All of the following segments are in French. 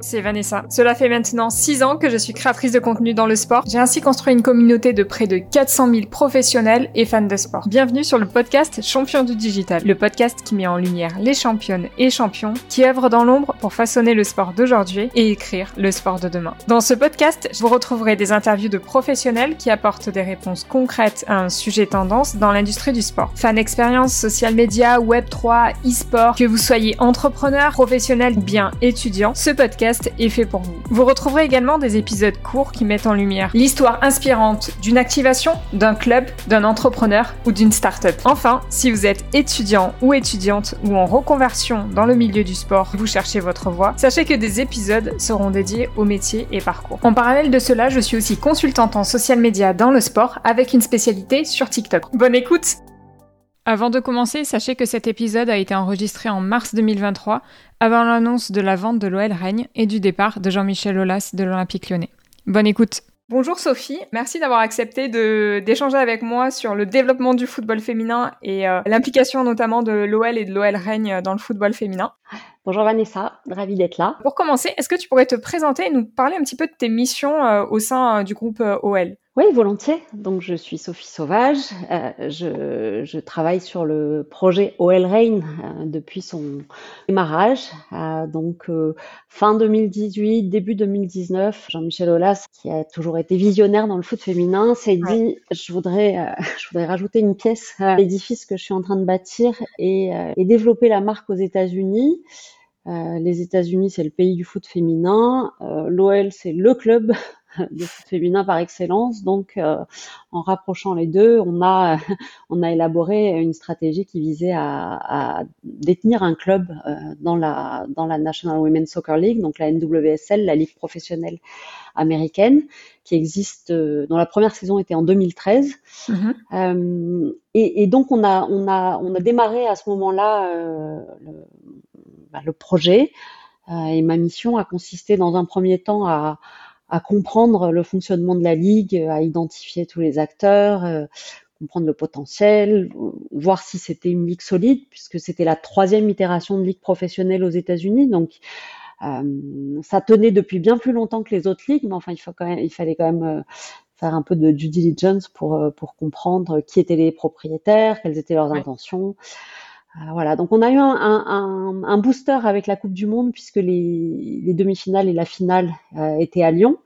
C'est Vanessa. Cela fait maintenant 6 ans que je suis créatrice de contenu dans le sport. J'ai ainsi construit une communauté de près de 400 000 professionnels et fans de sport. Bienvenue sur le podcast Champion du Digital, le podcast qui met en lumière les championnes et champions qui œuvrent dans l'ombre pour façonner le sport d'aujourd'hui et écrire le sport de demain. Dans ce podcast, vous retrouverez des interviews de professionnels qui apportent des réponses concrètes à un sujet tendance dans l'industrie du sport. Fan expérience, social media, web 3, e-sport, que vous soyez entrepreneur, professionnel, bien étudiant, ce podcast est fait pour vous. Vous retrouverez également des épisodes courts qui mettent en lumière l'histoire inspirante d'une activation, d'un club, d'un entrepreneur ou d'une start-up. Enfin, si vous êtes étudiant ou étudiante ou en reconversion dans le milieu du sport, vous cherchez votre voie, sachez que des épisodes seront dédiés au métier et parcours. En parallèle de cela, je suis aussi consultante en social media dans le sport avec une spécialité sur TikTok. Bonne écoute avant de commencer, sachez que cet épisode a été enregistré en mars 2023, avant l'annonce de la vente de l'OL Règne et du départ de Jean-Michel Aulas de l'Olympique lyonnais. Bonne écoute Bonjour Sophie, merci d'avoir accepté d'échanger avec moi sur le développement du football féminin et euh, l'implication notamment de l'OL et de l'OL Règne dans le football féminin. Bonjour Vanessa, ravie d'être là. Pour commencer, est-ce que tu pourrais te présenter et nous parler un petit peu de tes missions euh, au sein euh, du groupe OL oui, volontiers. Donc, je suis Sophie Sauvage. Euh, je, je, travaille sur le projet OL Rain euh, depuis son démarrage. Euh, donc, fin 2018, début 2019, Jean-Michel Aulas, qui a toujours été visionnaire dans le foot féminin, s'est dit je voudrais, je voudrais rajouter une pièce à l'édifice que je suis en train de bâtir et, et développer la marque aux États-Unis. les États-Unis, c'est le pays du foot féminin. L'OL, c'est le club de foot féminin par excellence. Donc, euh, en rapprochant les deux, on a, on a élaboré une stratégie qui visait à, à détenir un club euh, dans, la, dans la National Women's Soccer League, donc la NWSL, la ligue professionnelle américaine, qui existe, euh, dont la première saison était en 2013. Mm-hmm. et, et, donc, on a, on, a, on a démarré à ce moment-là le, bah, le projet. et ma mission a consisté dans un premier temps à, à comprendre le fonctionnement de la ligue, à identifier tous les acteurs, euh, comprendre le potentiel, voir si c'était une ligue solide, puisque c'était la troisième itération de ligue professionnelle aux États-Unis. Donc, euh, ça tenait depuis bien plus longtemps que les autres ligues, mais enfin, il, faut quand même, il fallait quand même euh, faire un peu de due diligence pour, pour comprendre qui étaient les propriétaires, quelles étaient leurs intentions. Voilà, donc on a eu un, booster avec la Coupe du Monde puisque les, les demi-finales et la finale étaient à Lyon.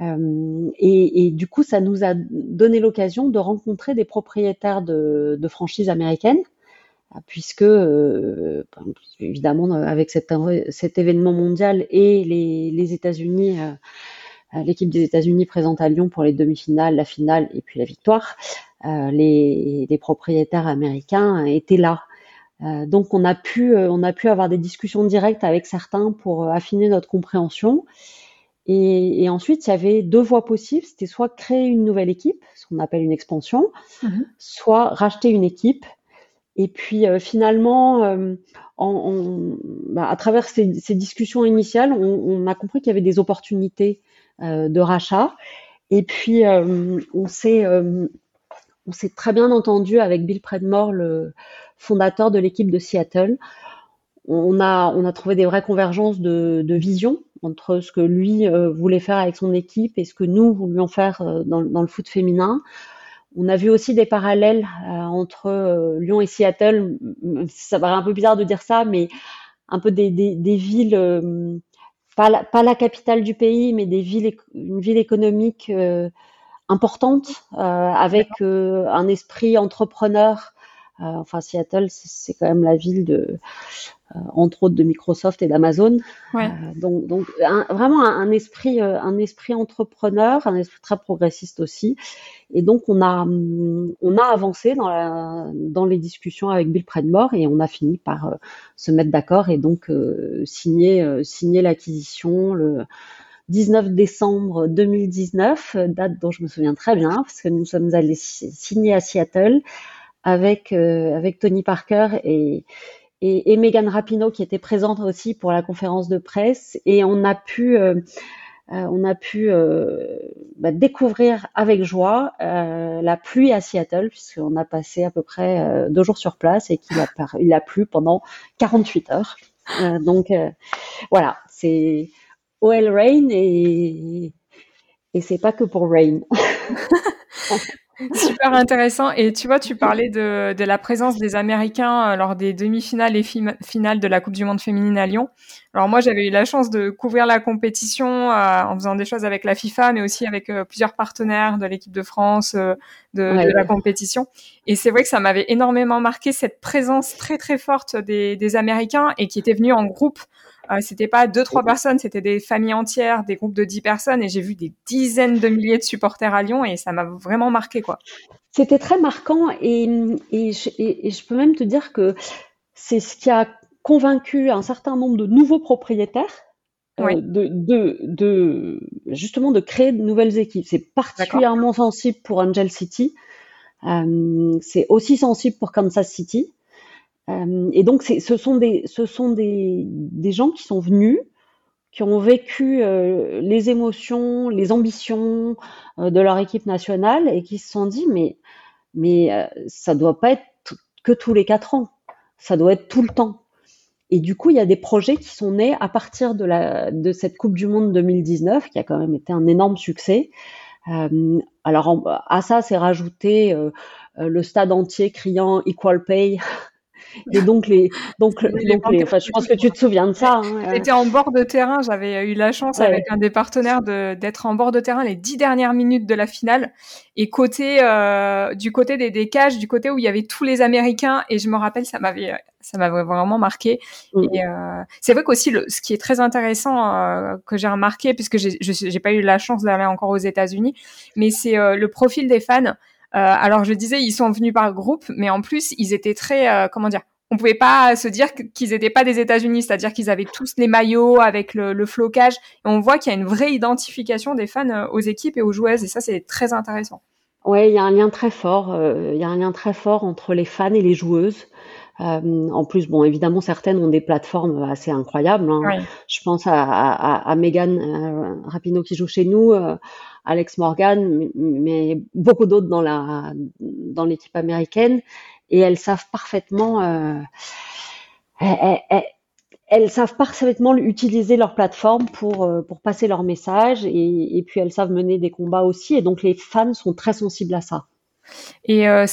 Euh, et, du coup, ça nous a donné l'occasion de rencontrer des propriétaires de, franchises américaines, puisque euh, évidemment avec cet, événement mondial et les, États-Unis, euh, l'équipe des États-Unis présente à Lyon pour les demi-finales, la finale et puis la victoire, euh, les, propriétaires américains étaient là. Euh, donc on a pu on a pu avoir des discussions directes avec certains pour affiner notre compréhension. Et, et, ensuite, il y avait deux voies possibles. C'était soit créer une nouvelle équipe, ce qu'on appelle une expansion, mhm. soit racheter une équipe. Et puis euh, finalement, euh, en, bah, à travers ces, ces, discussions initiales, on, on a compris qu'il y avait des opportunités euh, de rachat. Et puis euh, on s'est on s'est très bien entendu avec Bill Predmore, le fondateur de l'équipe de Seattle. On a, on a trouvé des vraies convergences de, vision entre ce que lui euh, voulait faire avec son équipe et ce que nous voulions faire euh, dans, le foot féminin. On a vu aussi des parallèles euh, entre Lyon et Seattle. Ça paraît un peu bizarre de dire ça, mais un peu des, des, des villes, pas, la, pas, la, capitale du pays, mais des villes, une ville économique importante, avec un esprit entrepreneur. enfin, Seattle, c'est quand même la ville de euh, entre autres de Microsoft et d'Amazon. Ouais. Euh, donc, donc un, vraiment un, esprit, euh, un esprit entrepreneur, un esprit très progressiste aussi. Et donc on a, on a avancé dans, la, dans les discussions avec Bill Predmore et on a fini par se mettre d'accord et donc signer, signer l'acquisition le 19 décembre 2019, date dont je me souviens très bien parce que nous sommes allés signer à Seattle avec avec Tony Parker et et, Megan Rapinoe qui était présente aussi pour la conférence de presse et on a pu euh, euh, on a pu euh, bah, découvrir avec joie euh, la pluie à Seattle puisqu'on a passé à peu près euh, deux jours sur place et qu'il a, il a plu pendant 48 heures. donc voilà, c'est OL Rain et, et c'est pas que pour Rain. Super intéressant. Et tu vois, tu parlais de, de la présence des Américains euh, lors des demi-finales et finales de la Coupe du Monde féminine à Lyon. Alors moi, j'avais eu la chance de couvrir la compétition euh, en faisant des choses avec la FIFA, mais aussi avec euh, plusieurs partenaires de l'équipe de France, de, de, la compétition. Et c'est vrai que ça m'avait énormément marqué cette présence très très forte des, des Américains et qui étaient venus en groupe euh, c'était pas deux trois personnes, c'était des familles entières, des groupes de dix personnes, et j'ai vu des dizaines de milliers de supporters à Lyon, et ça m'a vraiment marqué, quoi. C'était très marquant, et, et, je, peux même te dire que c'est ce qui a convaincu un certain nombre de nouveaux propriétaires euh, de, de, de, justement de créer de nouvelles équipes. C'est particulièrement sensible pour Angel City. Euh, c'est aussi sensible pour Kansas City. Euh, et donc, ce sont, des, gens qui sont venus, qui ont vécu euh, les émotions, les ambitions euh, de leur équipe nationale et qui se sont dit, mais, ça doit pas être que tous les quatre ans, ça doit être tout le temps. Et du coup, il y a des projets qui sont nés à partir de, cette Coupe du Monde 2019, qui a quand même été un énorme succès. Alors, à ça, c'est rajouté le stade entier criant Equal Pay et donc les, donc, donc les, enfin, je pense que tu te souviens de ça. Hein, J'étais en bord de terrain. J'avais eu la chance avec un des partenaires d'être en bord de terrain les dix dernières minutes de la finale et côté euh, du côté des, des cages, du côté où il y avait tous les Américains. Et je me rappelle, ça m'avait ça m'avait vraiment marqué. Mm. Et euh, c'est vrai qu'aussi, le, ce qui est très intéressant euh, que j'ai remarqué, puisque j'ai, j'ai pas eu la chance d'aller encore aux États-Unis, mais c'est euh, le profil des fans. Euh, alors je disais, ils sont venus par groupe, mais en plus, ils étaient très, euh, comment dire, on pouvait pas se dire qu'ils n'étaient pas des États-Unis, c'est-à-dire qu'ils avaient tous les maillots avec le, flocage. Et on voit qu'il y a une vraie identification des fans euh, aux équipes et aux joueuses, et ça c'est très intéressant. Ouais, il y a un lien très fort. il y a un lien très fort entre les fans et les joueuses. en plus, bon, évidemment, certaines ont des plateformes assez incroyables. Hein. Je pense à, à, à Megan Rapino qui joue chez nous. Alex Morgan, mais beaucoup d'autres dans l'équipe américaine, et elles savent parfaitement, euh, elles, savent parfaitement utiliser leur plateforme pour euh, passer leur message, et, puis elles savent mener des combats aussi, et donc les fans sont très sensibles à ça. Et euh,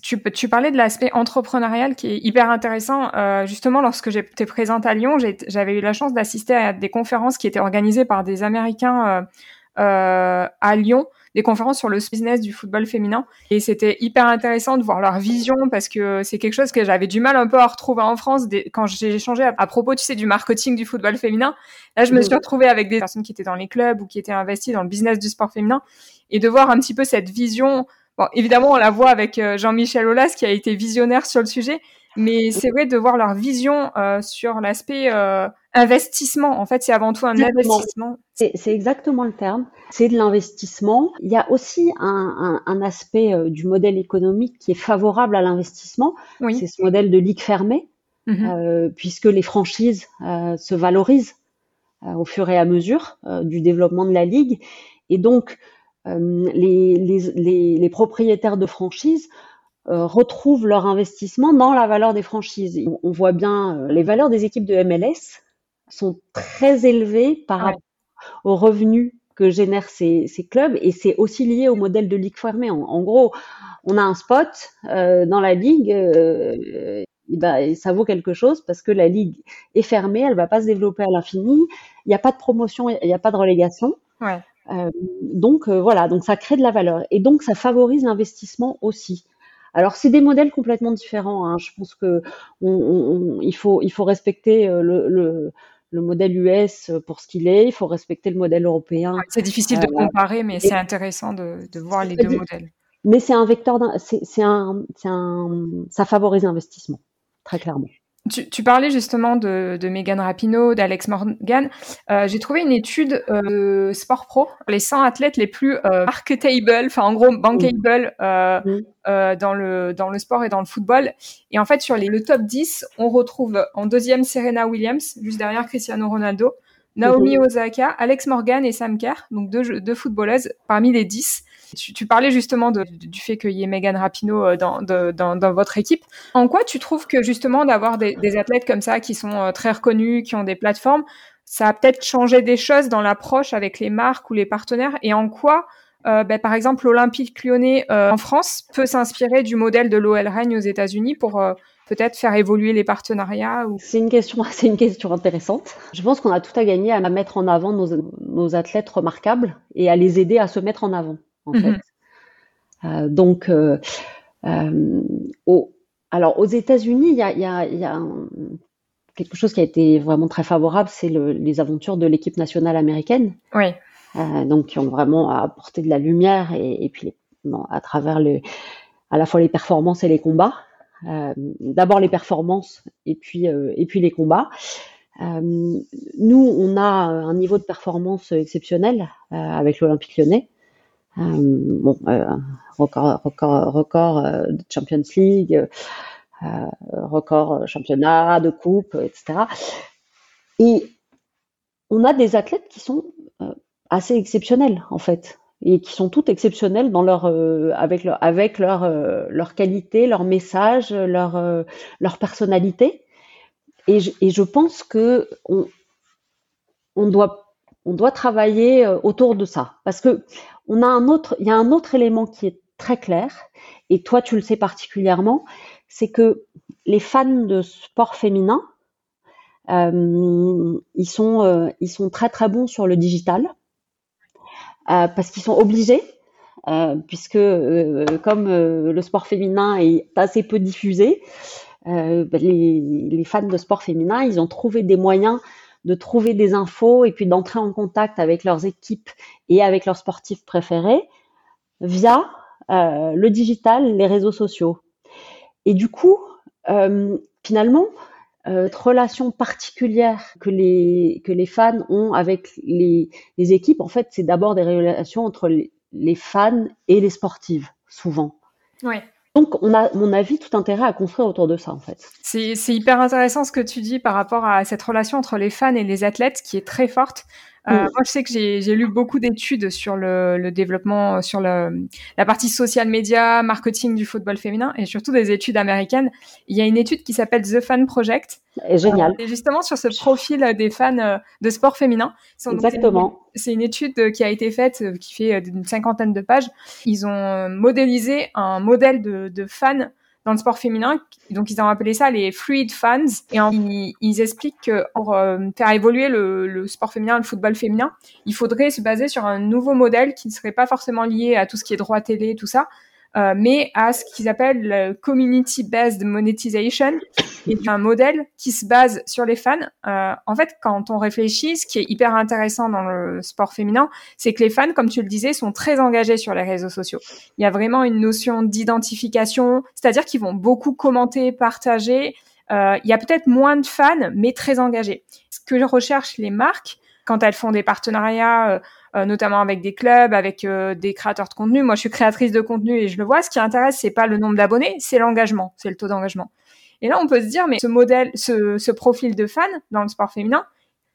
tu, parlais de l'aspect entrepreneurial qui est hyper intéressant. Justement, lorsque j'étais présente à Lyon, j'avais eu la chance d'assister à des conférences qui étaient organisées par des Américains à Lyon des conférences sur le business du football féminin. Et c'était hyper intéressant de voir leur vision parce que c'est quelque chose que j'avais du mal un peu à retrouver en France quand j'ai échangé à, propos tu sais du marketing du football féminin. Là je me suis retrouvée avec des personnes qui étaient dans les clubs ou qui étaient investies dans le business du sport féminin et de voir un petit peu cette vision. Bon évidemment on la voit avec euh, Jean-Michel Aulas qui a été visionnaire sur le sujet mais c'est vrai de voir leur vision euh, sur l'aspect euh, investissement. En fait, c'est avant tout un investissement. C'est exactement le terme. C'est de l'investissement. Il y a aussi un, un, un aspect euh, du modèle économique qui est favorable à l'investissement. Oui. C'est ce modèle de ligue fermée, mm -hmm. puisque les franchises se valorisent au fur et à mesure du développement de la ligue. Et donc, les, les, les, les propriétaires de franchises euh, retrouvent leur investissement dans la valeur des franchises. On voit bien euh, les valeurs des équipes de MLS sont très élevées par rapport aux revenus que génèrent ces, ces clubs et c'est aussi lié au modèle de ligue fermée. En, gros, on a un spot euh, dans la ligue, euh, ben, ça vaut quelque chose parce que la ligue est fermée, elle va pas se développer à l'infini, il n'y a pas de promotion, il n'y a pas de relégation. Ouais. Euh, donc voilà, donc ça crée de la valeur et donc ça favorise l'investissement aussi. Alors c'est des modèles complètement différents. Hein. Je pense que on, on, il faut il faut respecter euh, le, le, le modèle US pour ce qu'il est. Il faut respecter le modèle européen. C'est difficile de euh, comparer, mais c'est intéressant de, de voir les deux modèles. Mais c'est un vecteur, c'est un, un, ça favorise l'investissement très clairement. Tu, parlais justement de, de Megan Rapinoe, d'Alex Morgan. Euh, j'ai trouvé une étude euh, Sport Pro, les 100 athlètes les plus euh, marketable, enfin en gros bankable euh, dans le dans le sport et dans le football. Et en fait sur les, le top 10, on retrouve en deuxième Serena Williams, juste derrière Cristiano Ronaldo, Naomi Osaka, Alex Morgan et Sam Kerr, donc deux, deux footballeuses parmi les 10. Tu, parlais justement du fait qu'il y ait Megan Rapinoe euh, dans, votre équipe. En quoi tu trouves que justement d'avoir des, athlètes comme ça qui sont euh, très reconnus, qui ont des plateformes, ça a peut-être changé des choses dans l'approche avec les marques ou les partenaires? Et en quoi euh, ben, par exemple, l'Olympique lyonnais en France peut s'inspirer du modèle de l'OL Reigne aux États-Unis pour peut-être faire évoluer les partenariats. C'est une question, une question intéressante. Je pense qu'on a tout à gagner à mettre en avant nos, athlètes remarquables et à les aider à se mettre en avant, en mhm. fait. Euh, donc, au, alors aux États-Unis, il y a, y a, y a quelque chose qui a été vraiment très favorable, c'est le, les aventures de l'équipe nationale américaine. Oui. Euh, donc qui ont vraiment apporté de la lumière et, et puis à travers le, à la fois les performances et les combats. Euh, D'abord les performances et puis euh, et puis les combats. Euh, nous, on a un niveau de performance exceptionnel euh, avec l'Olympique Lyonnais. Bon, record, record, record de Champions League, record championnat, de coupe, etc. Et on a des athlètes qui sont assez exceptionnelles en fait et qui sont toutes exceptionnelles dans leur euh, avec leur avec leur euh, leur qualité, leur message, leur euh, leur personnalité. Et je, et je pense que on, on doit on doit travailler autour de ça parce que on a un autre il y a un autre élément qui est très clair et toi tu le sais particulièrement, c'est que les fans de sport féminin euh, ils sont ils sont très très bons sur le digital euh, parce qu'ils sont obligés, euh, puisque euh, comme le sport féminin est assez peu diffusé, ben, les, les, fans de sport féminin, ils ont trouvé des moyens de trouver des infos et puis d'entrer en contact avec leurs équipes et avec leurs sportifs préférés via euh, le digital, les réseaux sociaux. Et du coup, euh, finalement, euh, relation particulière que les, que les fans ont avec les, les équipes, en fait, c'est d'abord des relations entre les, les, fans et les sportives, souvent. Ouais. Donc, on a, mon avis, tout intérêt à construire autour de ça, en fait. C'est hyper intéressant ce que tu dis par rapport à cette relation entre les fans et les athlètes qui est très forte. Euh, mm. Moi, je sais que j'ai lu beaucoup d'études sur le, le, développement, sur le, la partie social media, marketing du football féminin et surtout des études américaines. Il y a une étude qui s'appelle The Fan Project. Génial. Euh, et justement sur ce profil des fans euh, de sport féminin. Exactement. C'est une étude qui a été faite, qui fait une cinquantaine de pages. Ils ont modélisé un modèle de, de fans dans le sport féminin. Donc, ils ont appelé ça les fluid fans. Et ils, expliquent que pour euh, faire évoluer le, le, sport féminin, le football féminin, il faudrait se baser sur un nouveau modèle qui ne serait pas forcément lié à tout ce qui est droit télé, tout ça, euh, mais à ce qu'ils appellent le community-based monetization, est un modèle qui se base sur les fans. Euh, en fait, quand on réfléchit, ce qui est hyper intéressant dans le sport féminin, c'est que les fans, comme tu le disais, sont très engagés sur les réseaux sociaux. Il y a vraiment une notion d'identification, c'est-à-dire qu'ils vont beaucoup commenter, partager. Euh, il y a peut-être moins de fans, mais très engagés. Ce que recherchent les marques, quand elles font des partenariats, euh, notamment avec des clubs, avec euh, des créateurs de contenu. Moi, je suis créatrice de contenu et je le vois. Ce qui intéresse, c'est pas le nombre d'abonnés, c'est l'engagement, c'est le taux d'engagement. Et là, on peut se dire, mais ce modèle, ce, profil de fan dans le sport féminin,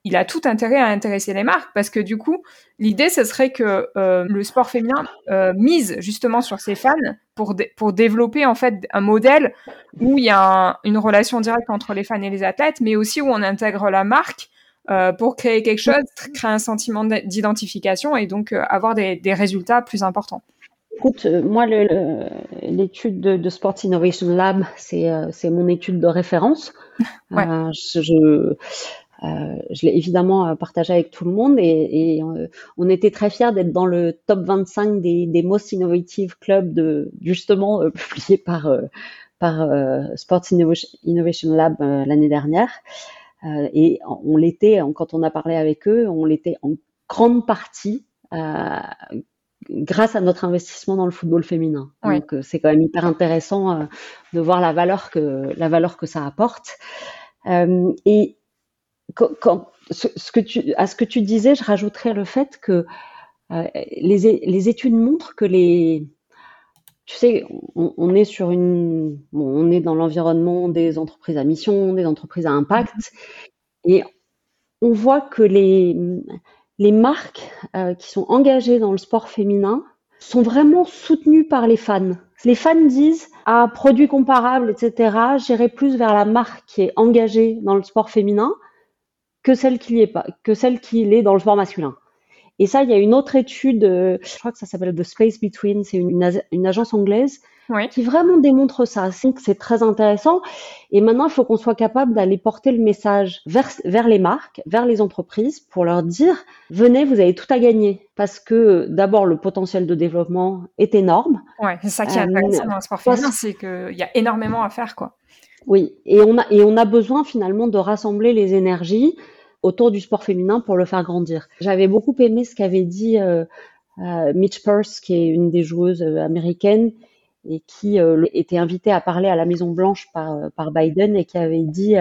il a tout intérêt à intéresser les marques parce que du coup, l'idée, ce serait que euh, le sport féminin euh, mise justement sur ses fans pour, pour développer en fait un modèle où il y a une relation directe entre les fans et les athlètes, mais aussi où on intègre la marque euh, pour créer quelque chose, créer un sentiment d'identification et donc euh, avoir des, des, résultats plus importants. Écoute, euh, moi, l'étude de, de, Sports Innovation Lab, c'est mon étude de référence. ouais. je, je euh, je l'ai évidemment partagé avec tout le monde et, et on était très fiers d'être dans le top 25 des, des most innovative clubs de justement euh, publié par par Sports Innovation Lab l'année dernière. Euh, et on l'était, quand on a parlé avec eux, on l'était en grande partie euh, grâce à notre investissement dans le football féminin. Donc euh, c'est quand même hyper intéressant de voir la valeur que la valeur que ça apporte. et quand, ce, que tu, à ce que tu disais, je rajouterais le fait que les, les études montrent que les tu sais, on, est sur une, on est dans l'environnement des entreprises à mission, des entreprises à impact, mm-hmm. et on voit que les, les marques euh, qui sont engagées dans le sport féminin sont vraiment soutenues par les fans. Les fans disent à ah, produit comparable, etc. J'irai plus vers la marque qui est engagée dans le sport féminin que celle qui est pas, que celle qui est dans le sport masculin. Et ça, il y a une autre étude, euh, je crois que ça s'appelle The Space Between, c'est une, une, agence anglaise qui vraiment démontre ça. C'est très intéressant. Et maintenant, il faut qu'on soit capable d'aller porter le message vers, vers les marques, vers les entreprises, pour leur dire, venez, vous avez tout à gagner. Parce que d'abord, le potentiel de développement est énorme. Ouais, c'est ça qui est euh, intéressant dans le sport féminin, c'est qu'il y a énormément à faire, quoi. Oui, et on a, et on a besoin finalement de rassembler les énergies autour du sport féminin pour le faire grandir. J'avais beaucoup aimé ce qu'avait dit euh, euh, Mitch Purse, qui est une des joueuses euh, américaines et qui était invitée à parler à la Maison Blanche par, par Biden et qui avait dit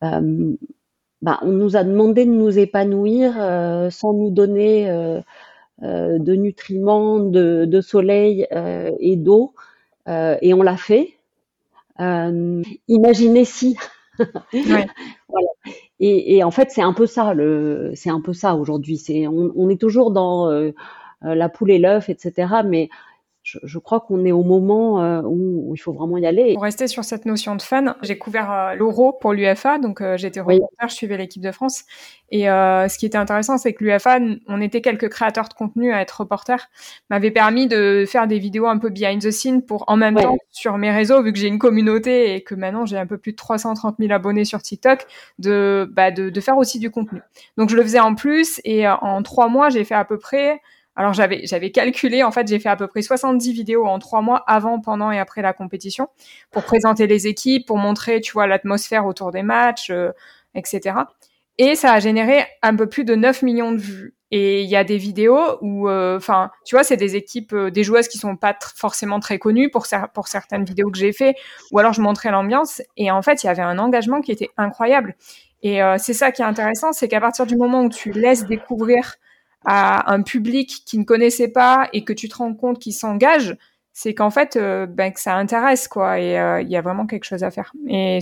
bah, on nous a demandé de nous épanouir sans nous donner de nutriments, de, de soleil et d'eau, et on l'a fait. imaginez si. ouais. voilà. Et, en fait, c'est un peu ça, c'est un peu ça aujourd'hui. On, est toujours dans euh, euh, la poule et l'œuf, etc. Mais je, crois qu'on est au moment euh, où, il faut vraiment y aller. Pour rester sur cette notion de fan, j'ai couvert euh, l'Euro pour l'UFA, donc euh, j'étais reporter, je suivais l'équipe de France. Et ce qui était intéressant, c'est que l'UFA, on était quelques créateurs de contenu à être reporter, m'avait permis de faire des vidéos un peu behind the scene pour en même temps sur mes réseaux, vu que j'ai une communauté et que maintenant j'ai un peu plus de 330 000 abonnés sur TikTok, de, bah, de, de faire aussi du contenu. Donc je le faisais en plus et en trois mois, j'ai fait à peu près alors j'avais j'avais calculé, en fait, j'ai fait à peu près 70 vidéos en trois mois avant, pendant et après la compétition pour présenter les équipes, pour montrer, tu vois, l'atmosphère autour des matchs, euh, etc. Et ça a généré un peu plus de 9 millions de vues. Et il y a des vidéos où, euh, enfin, tu vois, c'est des équipes, euh, des joueuses qui sont pas forcément très connues pour, pour certaines vidéos que j'ai fait, ou alors je montrais l'ambiance. Et en fait, il y avait un engagement qui était incroyable. Et c'est ça qui est intéressant, c'est qu'à partir du moment où tu laisses découvrir à un public qui ne connaissait pas et que tu te rends compte qu'il s'engage, c'est qu'en fait, euh, ben, que ça intéresse, quoi. Et euh, il y a vraiment quelque chose à faire. Et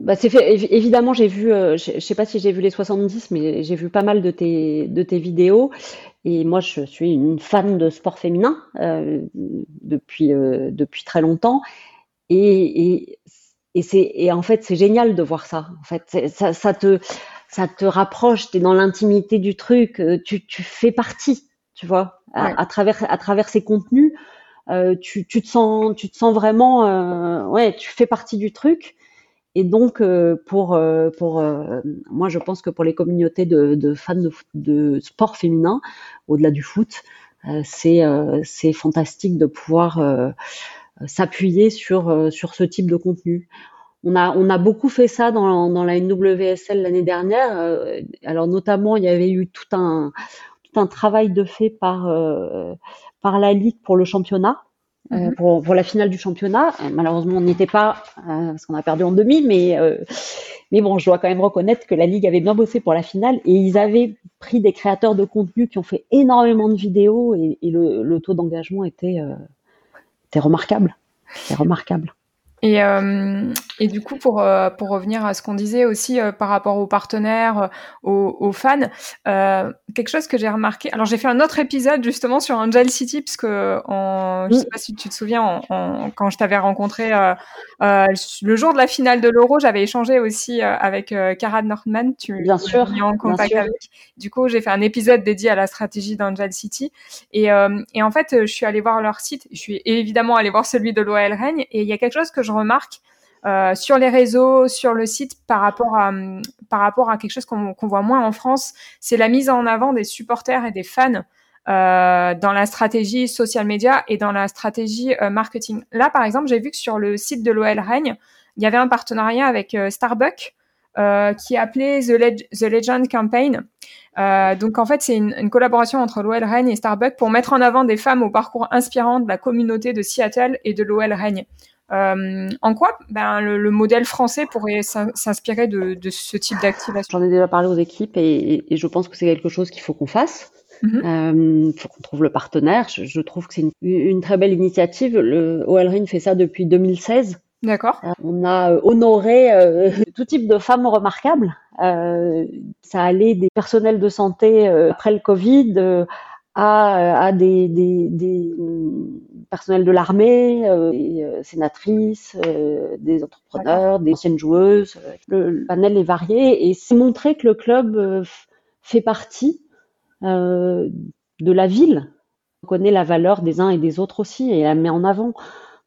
bah, c'est fait. Évidemment, j'ai vu. Euh, je, sais pas si j'ai vu les 70, mais j'ai vu pas mal de tes de tes vidéos. Et moi, je suis une fan de sport féminin depuis depuis très longtemps. Et, et, et en fait, c'est génial de voir ça. En fait, ça, ça te ça te rapproche, tu es dans l'intimité du truc, euh, tu, tu, fais partie, tu vois, à, travers à travers ces contenus, euh, tu, tu, te sens tu te sens vraiment euh, ouais, tu fais partie du truc. Et donc euh, pour pour moi je pense que pour les communautés de, de fans de, de, sport féminin au-delà du foot, c'est c'est fantastique de pouvoir s'appuyer sur sur ce type de contenu on a, on a beaucoup fait ça dans, dans la NWSL l'année dernière. Euh, alors notamment, il y avait eu tout un, tout un travail de fait par, euh, par la Ligue pour le championnat. Euh, mhm. pour, pour, la finale du championnat. Malheureusement, on n'y était pas parce qu'on a perdu en demi, mais mais bon, je dois quand même reconnaître que la ligue avait bien bossé pour la finale et ils avaient pris des créateurs de contenu qui ont fait énormément de vidéos et, et le, le, taux d'engagement était était remarquable. C'était remarquable. Et, euh, et du coup, pour, euh, pour revenir à ce qu'on disait aussi euh, par rapport aux partenaires, aux, aux, fans, quelque chose que j'ai remarqué. Alors, j'ai fait un autre épisode justement sur Angel City, parce que en, je sais pas si tu te souviens, en, en, quand je t'avais rencontré le jour de la finale de l'Euro, j'avais échangé aussi avec Cara Northman. Tu bien sûr, en contact avec. Du coup, j'ai fait un épisode dédié à la stratégie d'Angel City. Et, et en fait, je suis allée voir leur site. Je suis évidemment allée voir celui de l'OL Règne. Et il y a quelque chose que je remarque euh, sur les réseaux, sur le site, par rapport à, quelque chose qu'on voit moins en France, c'est la mise en avant des supporters et des fans euh, dans la stratégie social media et dans la stratégie euh, marketing. Là, par exemple, j'ai vu que sur le site de l'OL Règne, il y avait un partenariat avec Starbucks qui appelé The, The Legend Campaign. Donc en fait, c'est une, une, collaboration entre l'OL Règne et Starbucks pour mettre en avant des femmes au parcours inspirant de la communauté de Seattle et de l'OL Règne. Euh, en quoi ben, le, modèle français pourrait s'inspirer de, de, ce type d'activation? J'en ai déjà parlé aux équipes et, et je pense que c'est quelque chose qu'il faut qu'on fasse. Il mm-hmm. euh, faut qu'on trouve le partenaire. Je, je trouve que c'est une, une, très belle initiative. Le fait ça depuis 2016. D'accord. Euh, on a honoré euh, tout type de femmes remarquables. ça allait des personnels de santé après le Covid à, des, des, personnels de l'armée, des sénatrices, des entrepreneurs, des anciennes joueuses. Le, panel est varié et c'est montrer que le club fait partie de la ville. On connaît la valeur des uns et des autres aussi et la met en avant.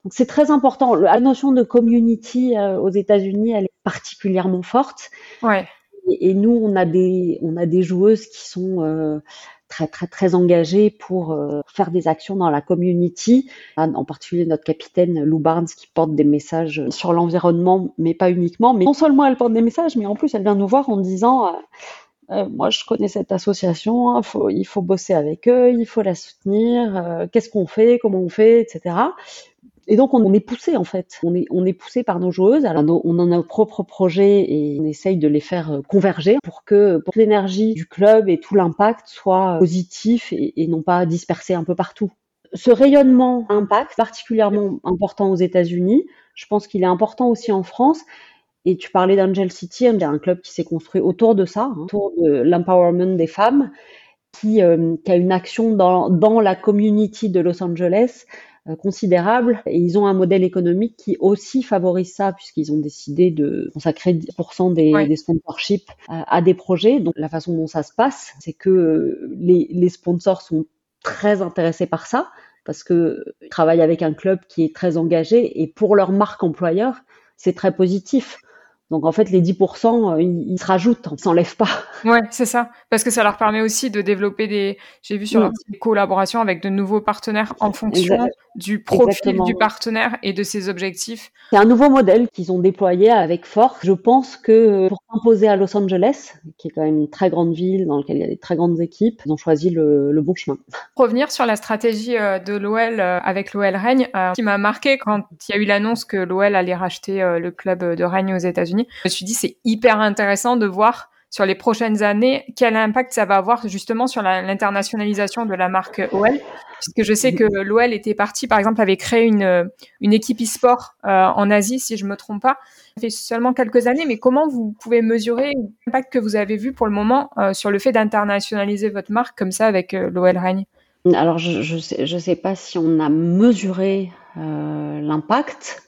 Donc c'est très important. La notion de community aux États-Unis, elle est particulièrement forte. Ouais. Et, nous, on a des, on a des joueuses qui sont euh, très très très engagées pour euh, faire des actions dans la community. En particulier notre capitaine Lou Barnes qui porte des messages sur l'environnement, mais pas uniquement. Mais non seulement elle porte des messages, mais en plus elle vient nous voir en disant euh, euh moi, je connais cette association, hein, il faut bosser avec eux, il faut la soutenir, qu'est-ce qu'on fait, comment on fait, etc. Et donc on est poussé en fait, on est poussé par nos joueuses. Alors on a nos propres projets et on essaye de les faire euh, converger pour que l'énergie du club et tout l'impact soit positif et, non pas dispersé un peu partout. Ce rayonnement impact particulièrement important aux États-Unis. Je pense qu'il est important aussi en France. Et tu parlais d'Angel City, un club qui s'est construit autour de ça, hein, autour de l'empowerment des femmes, qui, euh, qui, a une action dans, dans la community de Los Angeles euh, considérable et ils ont un modèle économique qui aussi favorise ça puisqu'ils ont décidé de consacrer 10% des, des sponsorships à, des projets. Donc la façon dont ça se passe, c'est que les, les sponsors sont très intéressés par ça parce que ils travaillent avec un club qui est très engagé et pour leur marque employeur, c'est très positif. Donc en fait, les 10%, euh, ils, se rajoutent, on s'enlève pas. Ouais, c'est ça. Parce que ça leur permet aussi de développer des, j'ai vu sur leur des collaborations avec de nouveaux partenaires en fonction du profil du partenaire et de ses objectifs. C'est un nouveau modèle qu'ils ont déployé avec force. Je pense que pour s'imposer à Los Angeles, qui est quand même une très grande ville dans laquelle il y a des très grandes équipes, ils ont choisi le, le bon chemin. Revenir sur la stratégie euh, de l'OL euh, avec l'OL Règne, qui m'a marqué quand il y a eu l'annonce que l'OL allait racheter le club de Règne aux États-Unis. Je me suis dit, c'est hyper intéressant de voir sur les prochaines années quel impact ça va avoir justement sur l'internationalisation de la marque OL. Puisque je sais que l'OL était parti, par exemple, avait créé une, une équipe e-sport euh, en Asie, si je me trompe pas. Ça fait seulement quelques années, mais comment vous pouvez mesurer l'impact que vous avez vu pour le moment euh, sur le fait d'internationaliser votre marque comme ça avec euh, l'OL Règne? Alors, je sais, je sais pas si on a mesuré l'impact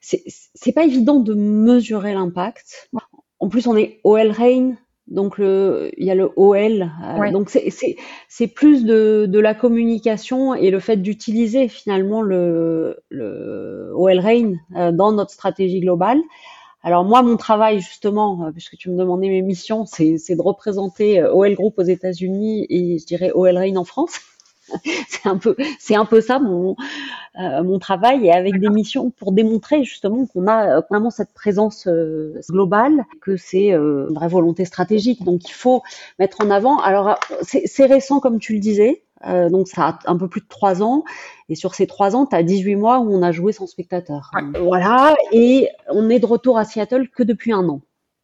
c'est pas évident de mesurer l'impact. En plus, on est OL Rain, donc le, il y a le OL. Euh, donc c'est plus de, de, la communication et le fait d'utiliser finalement le, le OL Rain euh, dans notre stratégie globale. Alors moi, mon travail justement, euh, puisque tu me demandais mes missions, c'est de représenter OL Group aux États-Unis et je dirais OL Rain en France. c'est un peu, c'est un peu ça mon euh, mon travail et avec des missions pour démontrer justement qu'on a euh, vraiment cette présence euh, globale, que c'est une vraie volonté stratégique. Donc il faut mettre en avant. Alors c'est récent comme tu le disais. donc ça a un peu plus de trois ans. Et sur ces trois ans, tu as 18 mois où on a joué sans spectateur. Voilà. Et on est de retour à Seattle que depuis un an.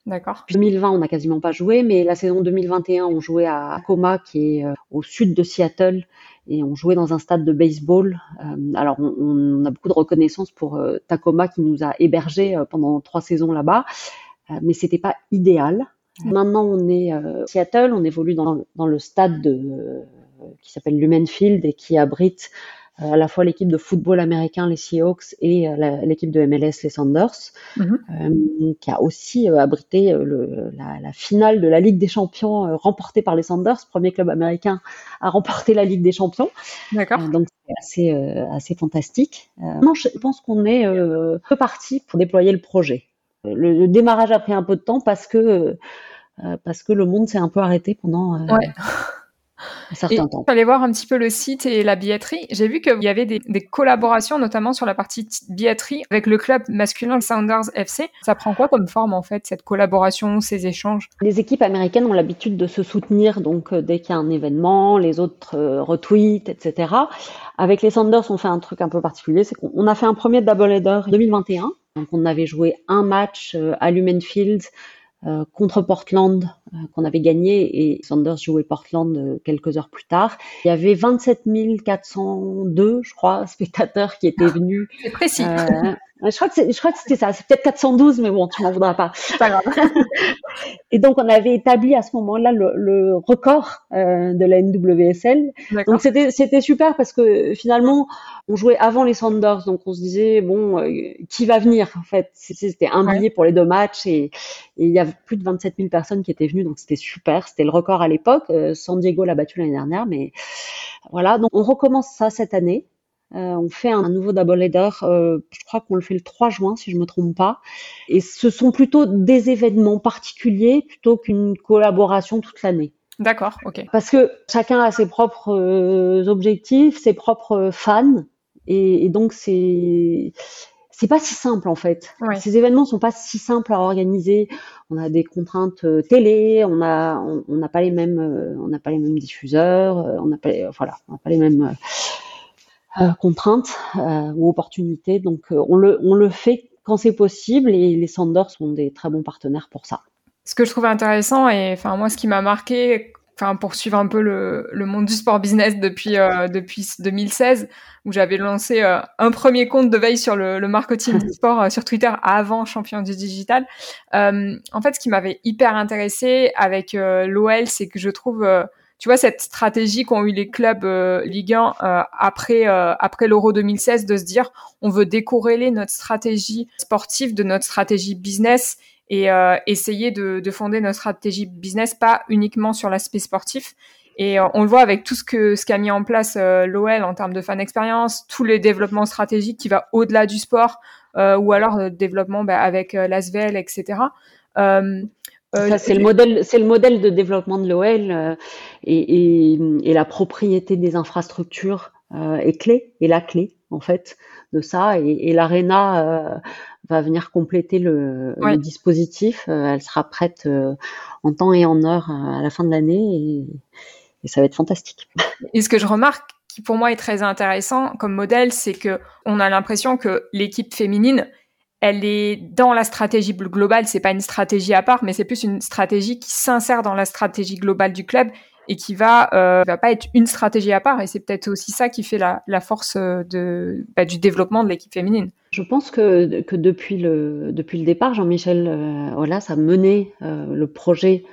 D'accord. 2020, on n'a quasiment pas joué, mais la saison 2021, on jouait à Tacoma, qui est au sud de Seattle, et on jouait dans un stade de baseball. Euh, alors on, on, a beaucoup de reconnaissance pour euh, Tacoma qui nous a hébergés euh, pendant trois saisons là-bas, mais c'était pas idéal. Maintenant on est à Seattle, on évolue dans, dans le stade de, qui s'appelle Lumen Field et qui abrite euh, à la fois l'équipe de football américain, les Seahawks, et euh, l'équipe de MLS, les Sanders, mhm. euh, qui a aussi abrité le, la, la, finale de la Ligue des Champions remportée par les Sanders, premier club américain à remporter la Ligue des Champions. D'accord. donc c'est assez, assez fantastique. non, je pense qu'on est euh, parti pour déployer le projet. Le, le, démarrage a pris un peu de temps parce que parce que le monde s'est un peu arrêté pendant. Ouais un certain temps. J'allais voir un petit peu le site et la billetterie. J'ai vu qu'il y avait des, des, collaborations, notamment sur la partie billetterie, avec le club masculin Sounders FC. Ça prend quoi comme forme, en fait, cette collaboration, ces échanges? Les équipes américaines ont l'habitude de se soutenir, donc euh, dès qu'il y a un événement, les autres euh, retweetent, etc. Avec les Sounders, on fait un truc un peu particulier, c'est qu'on a fait un premier double header 2021. Donc on avait joué un match euh, à Lumen Field euh, contre Portland euh, qu'on avait gagné et Sanders jouait Portland euh, quelques heures plus tard. Il y avait 27 402, je crois, spectateurs qui étaient venus. C'est précis. Je crois que je crois que c'était ça. C'est peut-être 412, mais bon, tu m'en voudras pas. Pas grave. et donc on avait établi à ce moment-là le, le record euh, de la NWSL. Donc c'était c'était super parce que finalement on jouait avant les Sanders, donc on se disait bon euh, qui va venir en fait? C'était un billet pour les deux matchs et, il y avait plus de 27 000 personnes qui étaient venues, donc c'était super. C'était le record à l'époque. Euh, San Diego l'a battu l'année dernière, mais voilà. Donc on recommence ça cette année. Euh, on fait un nouveau double header, euh, je crois qu'on le fait le 3 juin si je me trompe pas. Et ce sont plutôt des événements particuliers plutôt qu'une collaboration toute l'année. D'accord, ok. Parce que chacun a ses propres euh, objectifs, ses propres fans, et, donc c'est c'est pas si simple en fait. Ces événements sont pas si simples à organiser. On a des contraintes télé, on a on n'a pas les mêmes on n'a pas les mêmes diffuseurs, on n'a pas voilà, on n'a pas les mêmes contraintes euh, ou opportunités. Donc euh, on le, fait quand c'est possible et les Sanders sont des très bons partenaires pour ça. Ce que je trouvais intéressant et enfin moi ce qui m'a marqué enfin pour suivre un peu le, monde du sport business depuis depuis 2016 où j'avais lancé un premier compte de veille sur le marketing du sport sur Twitter avant champion du digital. en fait, ce qui m'avait hyper intéressé avec l'OL, c'est que je trouve tu vois cette stratégie qu'ont eu les clubs euh, Ligue 1 euh, après euh, après l'Euro 2016 de se dire on veut décorréler notre stratégie sportive de notre stratégie business et essayer de, de, fonder notre stratégie business pas uniquement sur l'aspect sportif. Et on le voit avec tout ce que ce qu'a mis en place l'OL en termes de fan expérience, tous les développements stratégiques qui va au-delà du sport, ou alors développement bah, avec l'ASVEL, etc. Euh, c'est le modèle, c'est le modèle de développement de l'OL euh, et, et, et, la propriété des infrastructures euh, est clé, est la clé en fait de ça. Et, et l'Arena va venir compléter le, le dispositif. elle sera prête en temps et en heure à la fin de l'année et, et ça va être fantastique. Et ce que je remarque qui pour moi est très intéressant comme modèle, c'est que on a l'impression que l'équipe féminine elle est dans la stratégie globale. C'est pas une stratégie à part, mais c'est plus une stratégie qui s'insère dans la stratégie globale du club et qui va euh, va pas être une stratégie à part. Et c'est peut-être aussi ça qui fait la, la force de bah, du développement de l'équipe féminine. Je pense que, que depuis le depuis le départ, Jean-Michel euh, Aulas a mené euh, le projet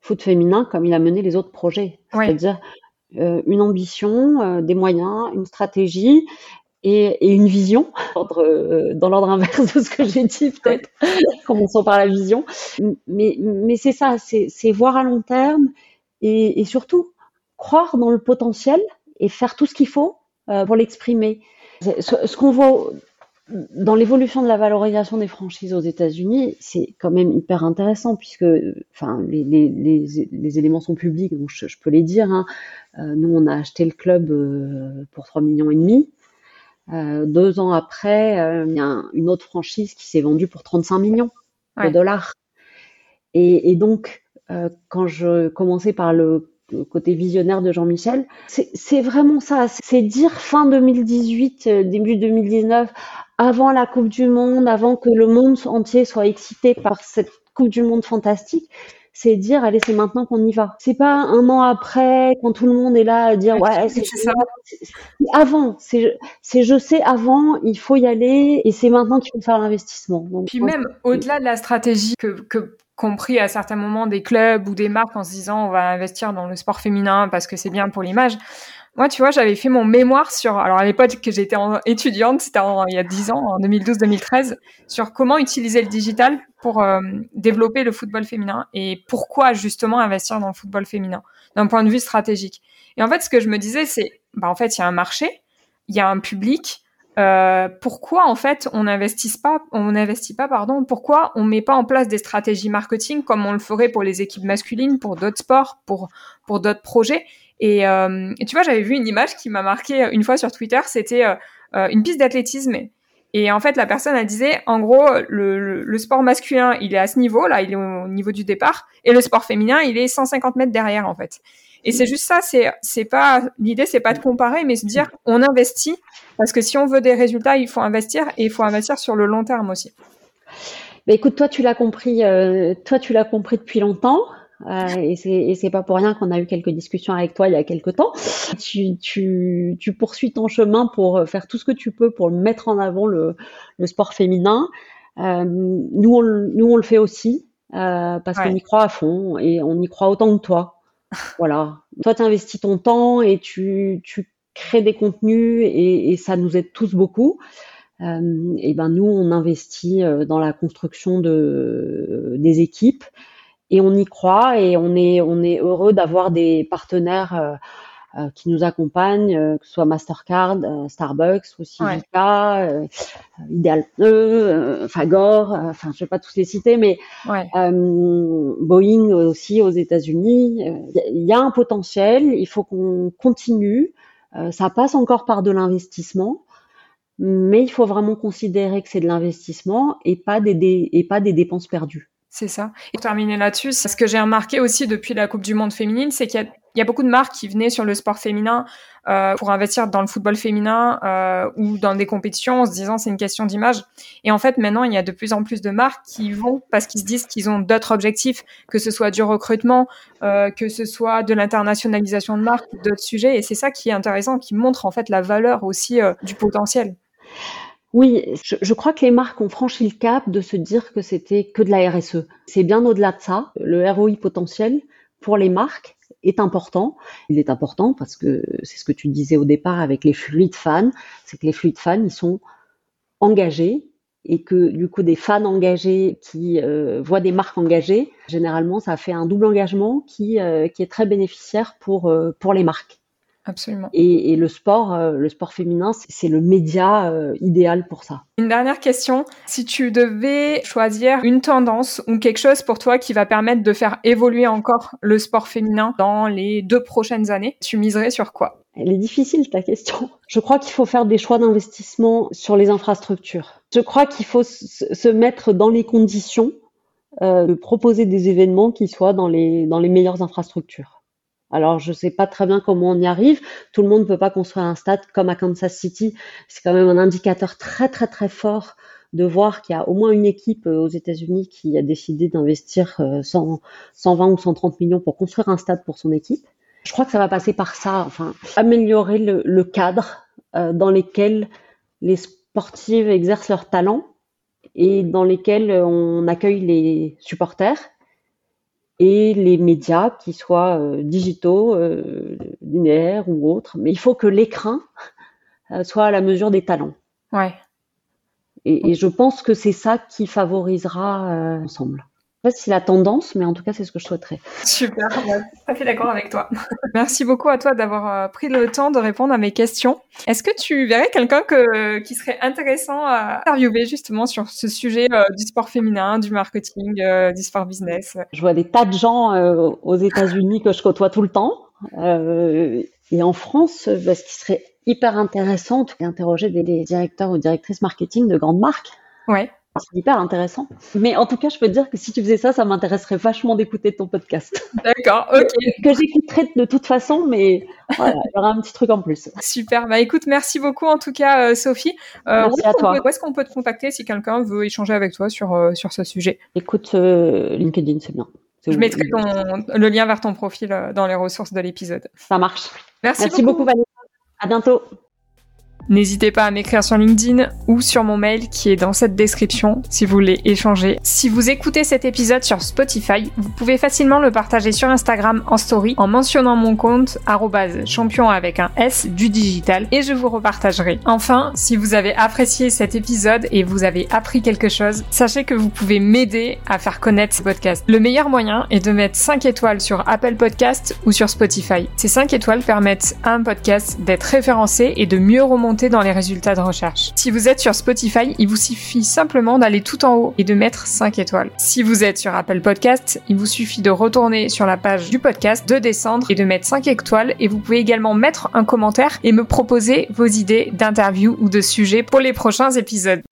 foot féminin comme il a mené les autres projets, c'est-à-dire euh, une ambition, euh, des moyens, une stratégie et, et, une vision, euh, dans l'ordre inverse de ce que j'ai dit peut-être, commençons par la vision. Mais, mais c'est ça, c'est voir à long terme et, et, surtout croire dans le potentiel et faire tout ce qu'il faut euh, pour l'exprimer. Ce, ce qu'on voit dans l'évolution de la valorisation des franchises aux États-Unis, c'est quand même hyper intéressant puisque, enfin, les, les, les, les éléments sont publics, donc je, je peux les dire. Hein. Euh, nous, on a acheté le club pour 3 millions et demi. Euh, deux ans après, euh, il y a une autre franchise qui s'est vendue pour 35 millions de dollars. Et, et donc, euh, quand je commençais par le côté visionnaire de Jean-Michel, c'est vraiment ça. C'est dire fin 2018, euh, début 2019, avant la Coupe du Monde, avant que le monde entier soit excité par cette Coupe du Monde fantastique c'est dire allez c'est maintenant qu'on y va. C'est pas un an après quand tout le monde est là à dire ouais c'est ça. Avant, c'est c'est je sais avant, il faut y aller et c'est maintenant qu'il faut faire l'investissement. Puis même au-delà de la stratégie que, que compris à certains moments des clubs ou des marques en se disant on va investir dans le sport féminin parce que c'est bien pour l'image. Moi, tu vois, j'avais fait mon mémoire sur, alors à l'époque que j'étais étudiante, c'était il y a 10 ans, en 2012-2013, sur comment utiliser le digital pour euh, développer le football féminin et pourquoi justement investir dans le football féminin d'un point de vue stratégique. Et en fait, ce que je me disais, c'est, bah en fait, il y a un marché, il y a un public. Euh, pourquoi en fait on n'investit pas, on n'investit pas, pardon, pourquoi on met pas en place des stratégies marketing comme on le ferait pour les équipes masculines, pour d'autres sports, pour pour d'autres projets? Euh, et, tu vois, j'avais vu une image qui m'a marqué une fois sur Twitter. C'était euh, euh, une piste d'athlétisme. Et en fait, la personne, elle disait, en gros, le, le, sport masculin, il est à ce niveau, là, il est au niveau du départ, et le sport féminin, il est 150 mètres derrière, en fait. Et c'est juste ça, c'est, c'est pas, l'idée, c'est pas de comparer, mais se dire, on investit, parce que si on veut des résultats, il faut investir, et il faut investir sur le long terme aussi. Bah, écoute, toi, tu l'as compris, toi, tu l'as compris depuis longtemps. Euh, et c'est c'est pas pour rien qu'on a eu quelques discussions avec toi il y a quelques temps. Tu, tu, tu poursuis ton chemin pour faire tout ce que tu peux pour mettre en avant le, le sport féminin. Euh, nous, on, nous, on le fait aussi euh, parce qu'on y croit à fond et on y croit autant que toi. Voilà. Toi, tu investis ton temps et tu, tu crées des contenus et, ça nous aide tous beaucoup. Euh, et ben nous, on investit euh, dans la construction de, des équipes et on y croit et on est, on est heureux d'avoir des partenaires euh, euh, qui nous accompagnent, euh, que ce soit Mastercard, Starbucks, aussi Vita, Ideal, Fagor, enfin je vais pas tous les citer, mais ouais. Boeing aussi aux États-Unis. Il y, a un potentiel, il faut qu'on continue. ça passe encore par de l'investissement mais il faut vraiment considérer que c'est de l'investissement et pas des, et pas des dépenses perdues. C'est ça. Et pour terminer là-dessus, ce que j'ai remarqué aussi depuis la Coupe du Monde féminine, c'est qu'il y, y a, beaucoup de marques qui venaient sur le sport féminin euh, pour investir dans le football féminin euh, ou dans des compétitions en se disant c'est une question d'image. Et en fait, maintenant, il y a de plus en plus de marques qui vont parce qu'ils se disent qu'ils ont d'autres objectifs, que ce soit du recrutement, euh, que ce soit de l'internationalisation de marques, d'autres sujets. Et c'est ça qui est intéressant, qui montre en fait la valeur aussi du potentiel. Oui, je, crois que les marques ont franchi le cap de se dire que c'était que de la RSE. C'est bien au-delà de ça. Le ROI potentiel pour les marques est important. Il est important parce que c'est ce que tu disais au départ avec les fluides fans, c'est que les fluides fans, ils sont engagés et que du coup des fans engagés qui euh, voient des marques engagées, généralement ça fait un double engagement qui, euh, qui est très bénéficiaire pour, euh, pour les marques. Absolument. Et, et le sport, euh, le sport féminin, c'est le média euh, idéal pour ça. Une dernière question. Si tu devais choisir une tendance ou quelque chose pour toi qui va permettre de faire évoluer encore le sport féminin dans les deux prochaines années, tu miserais sur quoi? Elle est difficile ta question. Je crois qu'il faut faire des choix d'investissement sur les infrastructures. Je crois qu'il faut se mettre dans les conditions euh, de proposer des événements qui soient dans les, dans les meilleures infrastructures. Alors, je ne sais pas très bien comment on y arrive. Tout le monde ne peut pas construire un stade comme à Kansas City. C'est quand même un indicateur très, très, très fort de voir qu'il y a au moins une équipe euh, aux États-Unis qui a décidé d'investir 100, 120 ou 130 millions pour construire un stade pour son équipe. Je crois que ça va passer par ça, enfin, améliorer le, le cadre euh, dans lequel les sportives exercent leur talent et dans lesquels on accueille les supporters et les médias, qui soient euh, digitaux, euh, linéaires ou autres. Mais il faut que l'écran euh, soit à la mesure des talents. Ouais. Et, et je pense que c'est ça qui favorisera ensemble sais pas si c'est la tendance, mais en tout cas, c'est ce que je souhaiterais. Super, tout à fait d'accord avec toi. Merci beaucoup à toi d'avoir euh, pris le temps de répondre à mes questions. Est-ce que tu verrais quelqu'un que, qui serait intéressant à interviewer justement sur ce sujet euh, du sport féminin, du marketing, euh, du sport business? Je vois des tas de gens euh, aux États-Unis que je côtoie tout le temps. Euh, et en France, bah, ce qui serait hyper intéressant, interroger des, des directeurs ou directrices marketing de grandes marques. Ouais. C'est hyper intéressant. Mais en tout cas, je peux te dire que si tu faisais ça, ça m'intéresserait vachement d'écouter ton podcast. D'accord, ok. que, j'écouterais de toute façon, mais voilà, il y aura un petit truc en plus. Super. Bah écoute, merci beaucoup en tout cas, euh, Sophie. Euh, merci à toi. où est-ce qu'on peut te contacter si quelqu'un veut échanger avec toi sur, euh, sur ce sujet? Écoute, euh, LinkedIn, c'est bien. Je mettrai ton, le lien vers ton profil dans les ressources de l'épisode. Ça marche. Merci, merci beaucoup. beaucoup, Vanessa. À bientôt. N'hésitez pas à m'écrire sur LinkedIn ou sur mon mail qui est dans cette description si vous voulez échanger. Si vous écoutez cet épisode sur Spotify, vous pouvez facilement le partager sur Instagram en story en mentionnant mon compte champion avec un S du digital et je vous repartagerai. Enfin, si vous avez apprécié cet épisode et vous avez appris quelque chose, sachez que vous pouvez m'aider à faire connaître ce podcast. Le meilleur moyen est de mettre 5 étoiles sur Apple Podcast ou sur Spotify. Ces 5 étoiles permettent à un podcast d'être référencé et de mieux remonter dans les résultats de recherche. Si vous êtes sur Spotify, il vous suffit simplement d'aller tout en haut et de mettre 5 étoiles. Si vous êtes sur Apple Podcast, il vous suffit de retourner sur la page du podcast, de descendre et de mettre 5 étoiles et vous pouvez également mettre un commentaire et me proposer vos idées d'interview ou de sujets pour les prochains épisodes.